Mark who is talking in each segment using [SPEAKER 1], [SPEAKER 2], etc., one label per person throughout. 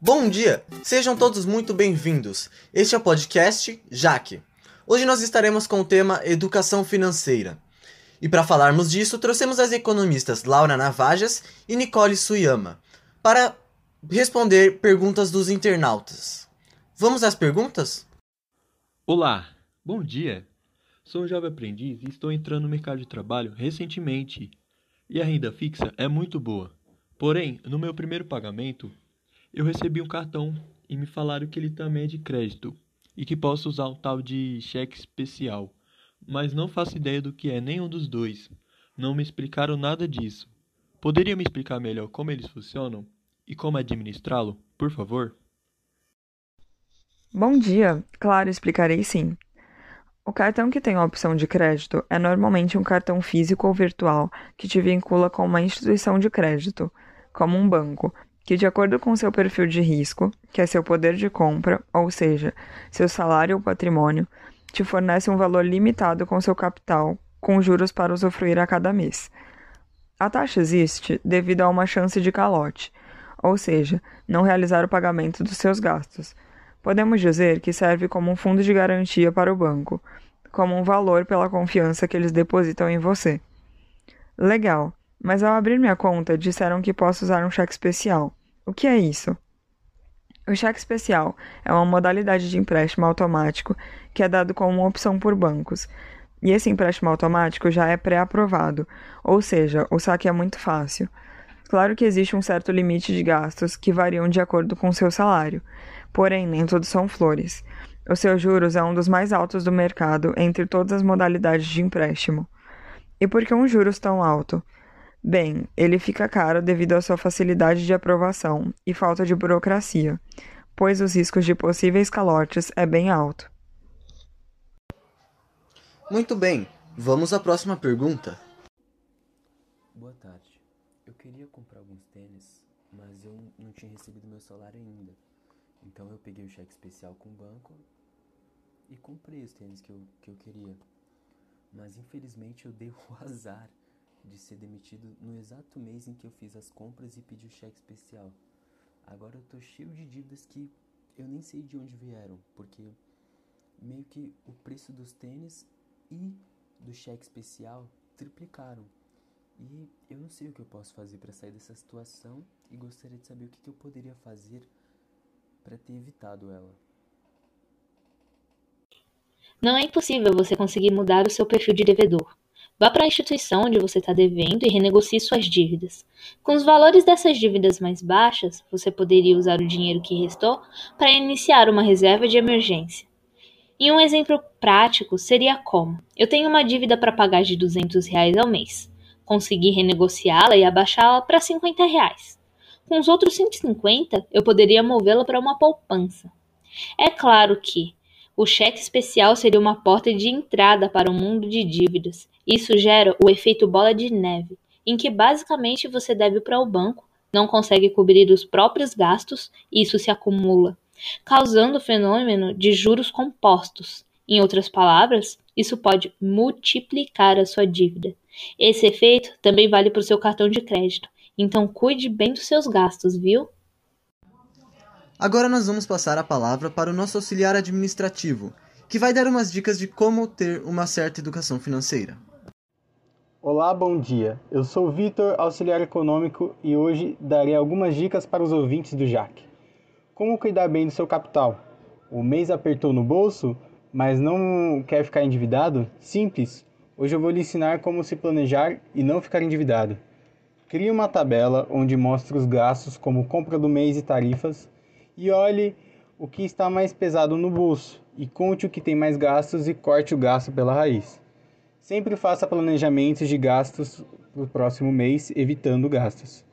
[SPEAKER 1] Bom dia! Sejam todos muito bem-vindos. Este é o podcast Jaque. Hoje nós estaremos com o tema Educação Financeira. E para falarmos disso, trouxemos as economistas Laura Navajas e Nicole Suyama para responder perguntas dos internautas. Vamos às perguntas?
[SPEAKER 2] Olá, bom dia! Sou um jovem aprendiz e estou entrando no mercado de trabalho recentemente. E a renda fixa é muito boa. Porém, no meu primeiro pagamento, eu recebi um cartão e me falaram que ele também é de crédito e que posso usar um tal de cheque especial, mas não faço ideia do que é nenhum dos dois. Não me explicaram nada disso. Poderia me explicar melhor como eles funcionam e como administrá-lo, por favor?
[SPEAKER 3] Bom dia, claro, explicarei sim. O cartão que tem a opção de crédito é normalmente um cartão físico ou virtual que te vincula com uma instituição de crédito, como um banco, que, de acordo com seu perfil de risco, que é seu poder de compra, ou seja, seu salário ou patrimônio, te fornece um valor limitado com seu capital, com juros para usufruir a cada mês. A taxa existe devido a uma chance de calote, ou seja, não realizar o pagamento dos seus gastos. Podemos dizer que serve como um fundo de garantia para o banco, como um valor pela confiança que eles depositam em você. Legal, mas ao abrir minha conta disseram que posso usar um cheque especial. O que é isso? O cheque especial é uma modalidade de empréstimo automático que é dado como uma opção por bancos. E esse empréstimo automático já é pré-aprovado, ou seja, o saque é muito fácil. Claro que existe um certo limite de gastos que variam de acordo com o seu salário, porém nem todos são flores. Os seus juros é um dos mais altos do mercado entre todas as modalidades de empréstimo. E por que um juros tão alto? Bem, ele fica caro devido à sua facilidade de aprovação e falta de burocracia, pois os riscos de possíveis calotes é bem alto.
[SPEAKER 1] Muito bem, vamos à próxima pergunta.
[SPEAKER 4] Boa tarde. Eu queria comprar alguns tênis, mas eu não tinha recebido meu salário ainda. Então eu peguei o cheque especial com o banco e comprei os tênis que eu, que eu queria. Mas infelizmente eu dei o azar de ser demitido no exato mês em que eu fiz as compras e pedi o cheque especial. Agora eu tô cheio de dívidas que eu nem sei de onde vieram, porque meio que o preço dos tênis e do cheque especial triplicaram. E eu não sei o que eu posso fazer para sair dessa situação e gostaria de saber o que, que eu poderia fazer para ter evitado ela.
[SPEAKER 5] Não é impossível você conseguir mudar o seu perfil de devedor. Vá para a instituição onde você está devendo e renegocie suas dívidas. Com os valores dessas dívidas mais baixas, você poderia usar o dinheiro que restou para iniciar uma reserva de emergência. E um exemplo prático seria como: eu tenho uma dívida para pagar de 200 reais ao mês. Consegui renegociá-la e abaixá-la para 50 reais. Com os outros 150, eu poderia movê-la para uma poupança. É claro que o cheque especial seria uma porta de entrada para o mundo de dívidas. Isso gera o efeito bola de neve, em que basicamente você deve para o banco, não consegue cobrir os próprios gastos e isso se acumula, causando o fenômeno de juros compostos. Em outras palavras, isso pode multiplicar a sua dívida. Esse efeito também vale para o seu cartão de crédito, então cuide bem dos seus gastos, viu?
[SPEAKER 1] Agora nós vamos passar a palavra para o nosso auxiliar administrativo, que vai dar umas dicas de como ter uma certa educação financeira.
[SPEAKER 6] Olá, bom dia. Eu sou Vitor, auxiliar econômico, e hoje darei algumas dicas para os ouvintes do JAC. Como cuidar bem do seu capital? O mês apertou no bolso, mas não quer ficar endividado? Simples. Hoje eu vou lhe ensinar como se planejar e não ficar endividado. Crie uma tabela onde mostre os gastos como compra do mês e tarifas e olhe o que está mais pesado no bolso e conte o que tem mais gastos e corte o gasto pela raiz. Sempre faça planejamentos de gastos para o próximo mês, evitando gastos.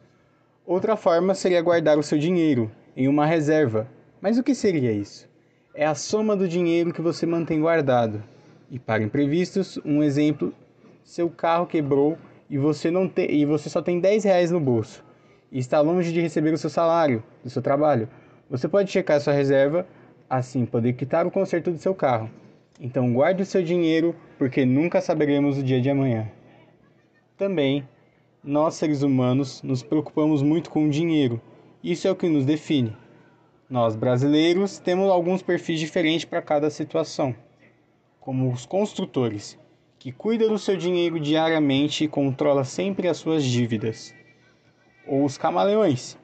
[SPEAKER 6] Outra forma seria guardar o seu dinheiro em uma reserva. Mas o que seria isso? É a soma do dinheiro que você mantém guardado. E para imprevistos, um exemplo: seu carro quebrou e você, não te, e você só tem 10 reais no bolso e está longe de receber o seu salário do seu trabalho. Você pode checar sua reserva, assim poder quitar o conserto do seu carro. Então guarde o seu dinheiro, porque nunca saberemos o dia de amanhã. Também, nós seres humanos nos preocupamos muito com o dinheiro. Isso é o que nos define. Nós brasileiros temos alguns perfis diferentes para cada situação, como os construtores, que cuida do seu dinheiro diariamente e controla sempre as suas dívidas, ou os camaleões,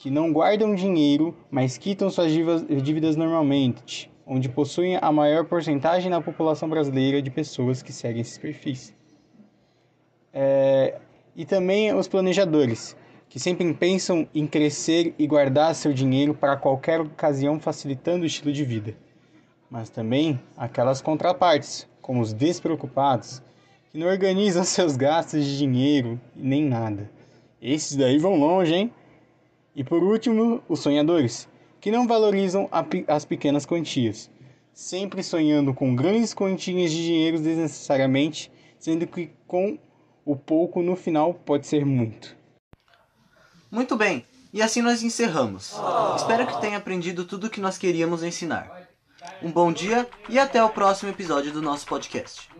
[SPEAKER 6] que não guardam dinheiro, mas quitam suas dívidas normalmente, onde possuem a maior porcentagem na população brasileira de pessoas que seguem esses perfis. É, e também os planejadores, que sempre pensam em crescer e guardar seu dinheiro para qualquer ocasião, facilitando o estilo de vida. Mas também aquelas contrapartes, como os despreocupados, que não organizam seus gastos de dinheiro nem nada. Esses daí vão longe, hein? E por último, os sonhadores, que não valorizam as pequenas quantias, sempre sonhando com grandes quantias de dinheiro desnecessariamente, sendo que com o pouco no final pode ser muito.
[SPEAKER 1] Muito bem, e assim nós encerramos. Espero que tenha aprendido tudo o que nós queríamos ensinar. Um bom dia e até o próximo episódio do nosso podcast.